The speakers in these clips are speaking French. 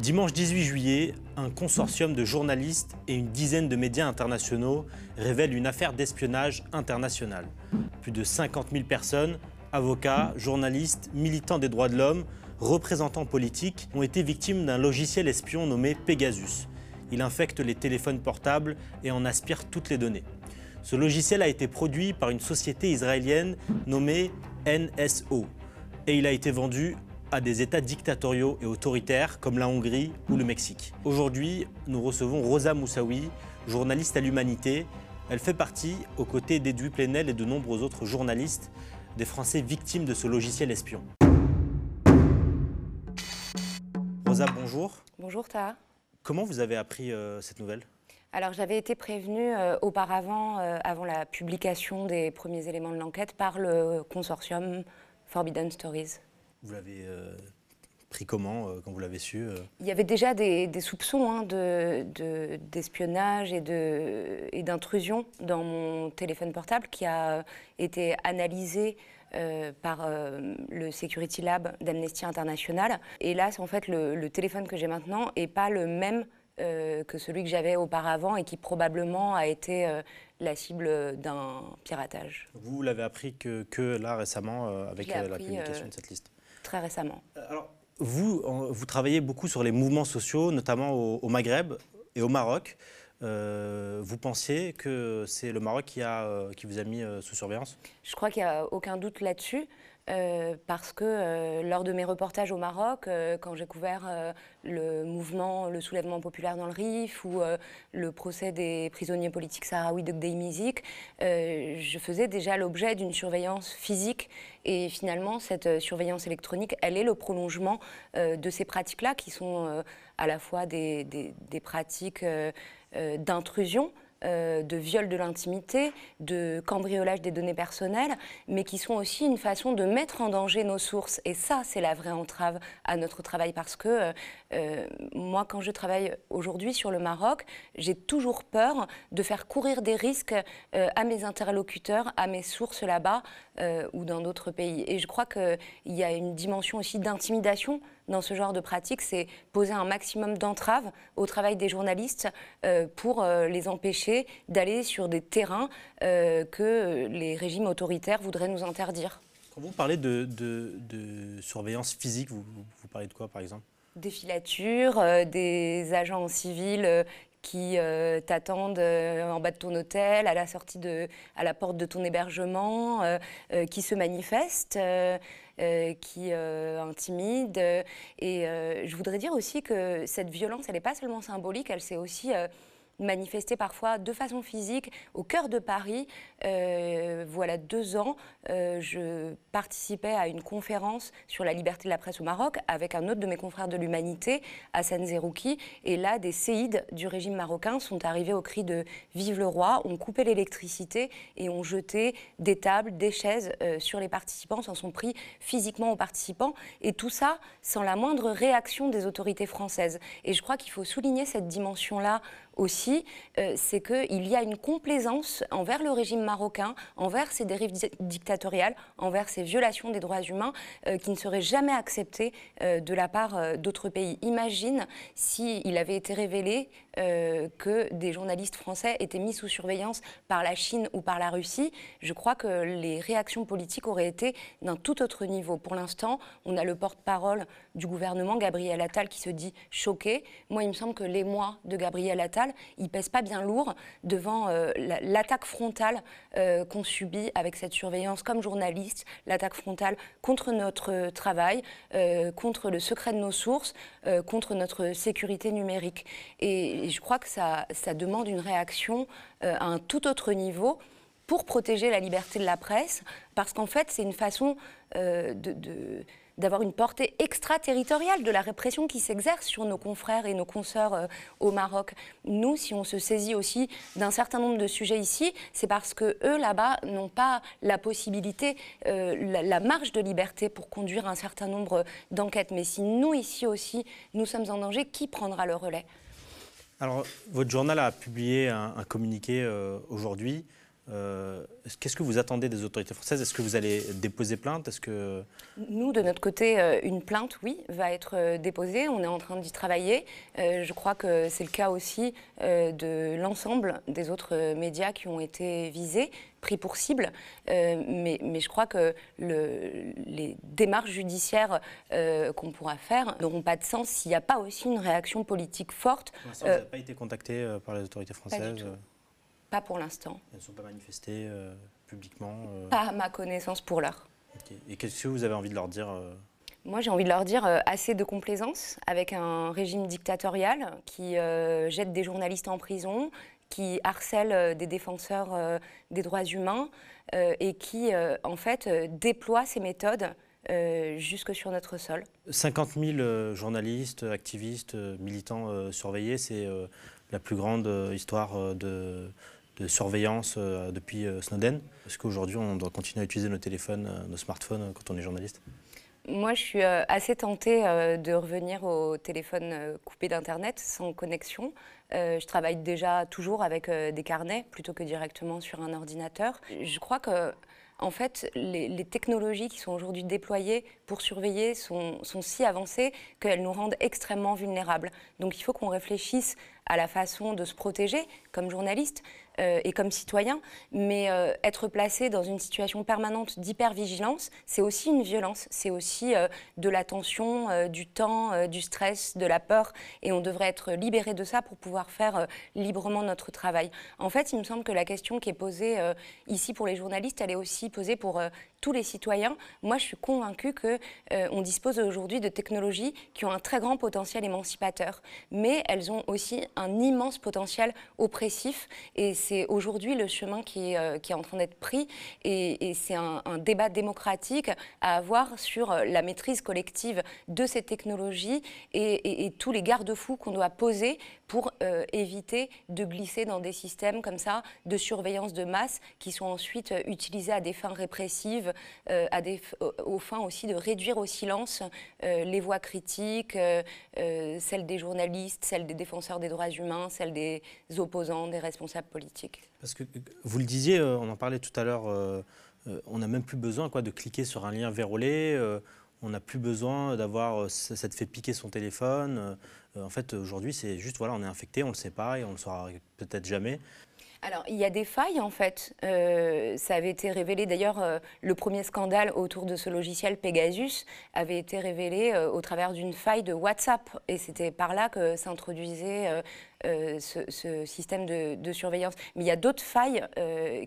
Dimanche 18 juillet, un consortium de journalistes et une dizaine de médias internationaux révèlent une affaire d'espionnage international. Plus de 50 000 personnes, avocats, journalistes, militants des droits de l'homme, représentants politiques, ont été victimes d'un logiciel espion nommé Pegasus. Il infecte les téléphones portables et en aspire toutes les données. Ce logiciel a été produit par une société israélienne nommée NSO et il a été vendu à des États dictatoriaux et autoritaires comme la Hongrie ou le Mexique. Aujourd'hui, nous recevons Rosa Moussaoui, journaliste à l'Humanité. Elle fait partie, aux côtés d'Edoui Plenel et de nombreux autres journalistes, des Français victimes de ce logiciel espion. Rosa, bonjour. Bonjour Taha. Comment vous avez appris euh, cette nouvelle? Alors j'avais été prévenue euh, auparavant, euh, avant la publication des premiers éléments de l'enquête, par le consortium Forbidden Stories. Vous l'avez pris comment quand vous l'avez su Il y avait déjà des, soupçons hein, d'espionnage et d'intrusion dans mon téléphone portable qui a été analysé par le Security Lab d'Amnesty International. Et là, en fait, le, le téléphone que j'ai maintenant n'est pas le même euh, que celui que j'avais auparavant et qui probablement a été euh, la cible d'un piratage. Vous l'avez appris que, que, là récemment euh, avec la publication de cette liste Très récemment. Alors, vous, vous travaillez beaucoup sur les mouvements sociaux, notamment au, Maghreb et au Maroc. vous pensiez que c'est le Maroc qui, a, qui vous a mis sous surveillance? Je crois qu'il n'y a aucun doute là-dessus. Euh, parce que euh, lors de mes reportages au Maroc, euh, quand j'ai couvert le mouvement, le soulèvement populaire dans le Rif ou le procès des prisonniers politiques sahraouis de Gdeim je faisais déjà l'objet d'une surveillance physique. Et finalement cette surveillance électronique, elle est le prolongement de ces pratiques-là qui sont à la fois des pratiques d'intrusion euh, de viol de l'intimité, de cambriolage des données personnelles, mais qui sont aussi une façon de mettre en danger nos sources. Et ça, c'est la vraie entrave à notre travail, parce que euh, euh, moi, quand je travaille aujourd'hui sur le Maroc, j'ai toujours peur de faire courir des risques à mes interlocuteurs, à mes sources là-bas ou dans d'autres pays. Et je crois qu'il y a une dimension aussi d'intimidation dans ce genre de pratique, c'est poser un maximum d'entraves au travail des journalistes euh, pour euh, les empêcher d'aller sur des terrains euh, que les régimes autoritaires voudraient nous interdire. Quand vous parlez de, surveillance physique, vous, vous, parlez de quoi par exemple? Des filatures, des agents civils qui t'attendent en bas de ton hôtel, à la sortie de, à la porte de ton hébergement, qui se manifestent. Euh, qui euh, intimide. Et euh, je voudrais dire aussi que cette violence, elle n'est pas seulement symbolique, elle s'est aussi manifesté parfois de façon physique au cœur de Paris. Euh, voilà deux ans, euh, je participais à une conférence sur la liberté de la presse au Maroc avec un autre de mes confrères de l'Humanité, Hassan Zerouki. Et là, des séides du régime marocain sont arrivés au cri de Vive le roi, ont coupé l'électricité et ont jeté des tables, des chaises euh, sur les participants, s'en sont pris physiquement aux participants. Et tout ça sans la moindre réaction des autorités françaises. Et je crois qu'il faut souligner cette dimension-là aussi, euh, c'est qu'il y a une complaisance envers le régime marocain, envers ses dérives dictatoriales, envers ses violations des droits humains, euh, qui ne seraient jamais acceptées euh, de la part d'autres pays. Imagine s'il avait été révélé que des journalistes français étaient mis sous surveillance par la Chine ou par la Russie. Je crois que les réactions politiques auraient été d'un tout autre niveau. Pour l'instant, on a le porte-parole du gouvernement, Gabriel Attal, qui se dit choqué. Moi, il me semble que les mois de Gabriel Attal il pèse pas bien lourd devant euh, l'attaque frontale euh, qu'on subit avec cette surveillance comme journaliste, l'attaque frontale contre notre travail, euh, contre le secret de nos sources, contre notre sécurité numérique. Et, je crois que ça demande une réaction à un tout autre niveau pour protéger la liberté de la presse, parce qu'en fait, c'est une façon de d'avoir une portée extraterritoriale de la répression qui s'exerce sur nos confrères et nos consoeurs euh, au Maroc. Nous, si on se saisit aussi d'un certain nombre de sujets ici, c'est parce que eux là-bas n'ont pas la possibilité, euh, la, marge de liberté pour conduire un certain nombre d'enquêtes. Mais si nous ici aussi, nous sommes en danger, qui prendra le relais? Alors, votre journal a publié un, communiqué euh, aujourd'hui Euh, qu'est-ce que vous attendez des autorités françaises? Est-ce que vous allez déposer plainte? Est-ce que nous, de notre côté, euh, une plainte, oui, va être euh, déposée. On est en train d'y travailler. je crois que c'est le cas aussi de l'ensemble des autres médias qui ont été visés, pris pour cible. Mais, mais, je crois que le, les démarches judiciaires qu'on pourra faire n'auront pas de sens s'il n'y a pas aussi une réaction politique forte. vous n'avez pas été contacté par les autorités françaises pas pour l'instant. Elles ne sont pas manifestées euh, publiquement euh Pas à ma connaissance pour l'heure. Et qu'est-ce que vous avez envie de leur dire euh Moi, j'ai envie de leur dire assez de complaisance avec un régime dictatorial qui jette des journalistes en prison, qui harcèle des défenseurs des droits humains et qui, en fait, déploie ses méthodes jusque sur notre sol. 50 000 journalistes, activistes, militants surveillés, c'est la plus grande histoire de de surveillance euh, depuis euh, Snowden Est-ce qu'aujourd'hui, on doit continuer à utiliser nos téléphones, euh, nos smartphones quand on est journaliste? Moi, je suis assez tentée de revenir au téléphone coupé d'Internet, sans connexion. Je travaille déjà toujours avec des carnets plutôt que directement sur un ordinateur. Je crois que en fait, les, technologies qui sont aujourd'hui déployées pour surveiller sont, sont si avancées qu'elles nous rendent extrêmement vulnérables. Donc il faut qu'on réfléchisse à la façon de se protéger comme journaliste, euh, et comme citoyen, mais euh, être placé dans une situation permanente d'hypervigilance, c'est aussi une violence, c'est aussi euh, de la tension, du temps, du stress, de la peur, et on devrait être libéré de ça pour pouvoir faire librement notre travail. En fait, il me semble que la question qui est posée ici pour les journalistes, elle est aussi posée pour tous les citoyens. Moi, je suis convaincue qu'on on dispose aujourd'hui de technologies qui ont un très grand potentiel émancipateur, mais elles ont aussi un immense potentiel oppressif, et c'est aujourd'hui le chemin qui est, euh, qui est, en train d'être pris et, c'est un, débat démocratique à avoir sur euh, la maîtrise collective de ces technologies et, tous les garde-fous qu'on doit poser pour euh, éviter de glisser dans des systèmes comme ça de surveillance de masse qui sont ensuite utilisés à des fins répressives, à aux fins aussi de réduire au silence les voix critiques, celles des journalistes, celles des défenseurs des droits humains, celles des opposants, des responsables politiques. Parce que vous le disiez, euh, on en parlait tout à l'heure, euh, euh, on n'a même plus besoin quoi, de cliquer sur un lien vérolé, on n'a plus besoin d'avoir, ça fait piquer son téléphone. en fait, aujourd'hui, c'est juste, voilà, on est infecté, on ne le sait pas et on ne le saura peut-être jamais. Alors, il y a des failles, en fait. Euh, ça avait été révélé, d'ailleurs, euh, le premier scandale autour de ce logiciel Pegasus avait été révélé euh, au travers d'une faille de WhatsApp. Et c'était par là que s'introduisait ce, système de, surveillance. Mais il y a d'autres failles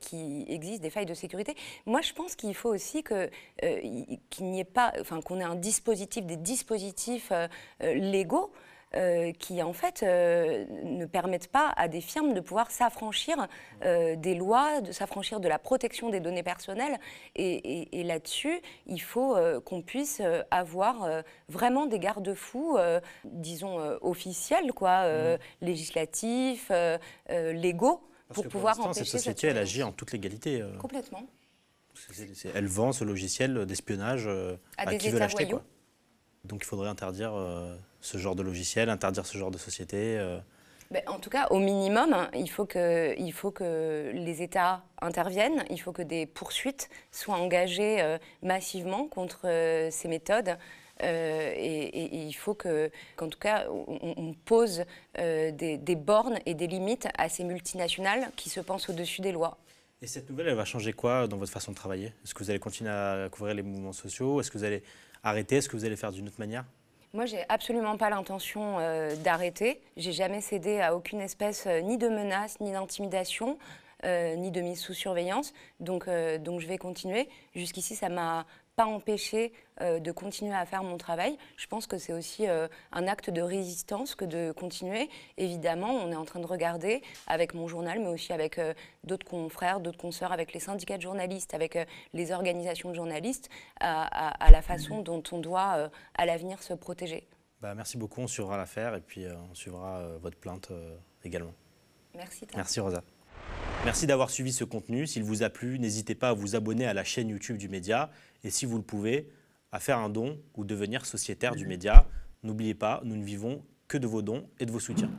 qui existent, des failles de sécurité. Moi, je pense qu'il faut aussi qu'il n'y ait pas, enfin, qu'on ait un dispositif, des dispositifs légaux euh, qui en fait euh, ne permettent pas à des firmes de pouvoir s'affranchir euh, des lois, de s'affranchir de la protection des données personnelles. Et, là-dessus, il faut qu'on puisse avoir vraiment des garde-fous, disons officiels, quoi, mmh. législatifs, légaux, pour, pouvoir empêcher cette société, elle agit en toute légalité. Complètement. elle vend ce logiciel d'espionnage à, à, qui veut l'acheter. Donc il faudrait interdire ce genre de logiciel, interdire ce genre de société euh. ben, en tout cas, au minimum, hein, il, faut que, il faut que les États interviennent, il faut que des poursuites soient engagées euh, massivement contre euh, ces méthodes. et, il faut que, qu'en tout cas, on, pose des, des, bornes et des limites à ces multinationales qui se pensent au-dessus des lois. Et cette nouvelle, elle va changer quoi dans votre façon de travailler? Est-ce que vous allez continuer à couvrir les mouvements sociaux? Est-ce que vous allez arrêter Est-ce que vous allez faire d'une autre manière? Moi, j'ai absolument pas l'intention euh, d'arrêter. J'ai jamais cédé à aucune espèce euh, ni de menace, ni d'intimidation, euh, ni de mise sous surveillance. Donc, donc je vais continuer. Jusqu'ici, ça m'a pas empêcher euh, de continuer à faire mon travail. Je pense que c'est aussi euh, un acte de résistance que de continuer. Évidemment, on est en train de regarder avec mon journal, mais aussi avec euh, d'autres confrères, d'autres consoeurs, avec les syndicats de journalistes, avec les organisations de journalistes, à, la façon dont on doit à l'avenir se protéger. Bah, merci beaucoup, on suivra l'affaire et puis on suivra votre plainte également. Merci. Merci Rosa. Merci d'avoir suivi ce contenu. S'il vous a plu, n'hésitez pas à vous abonner à la chaîne YouTube du média et si vous le pouvez, à faire un don ou devenir sociétaire du média. N'oubliez pas, nous ne vivons que de vos dons et de vos soutiens.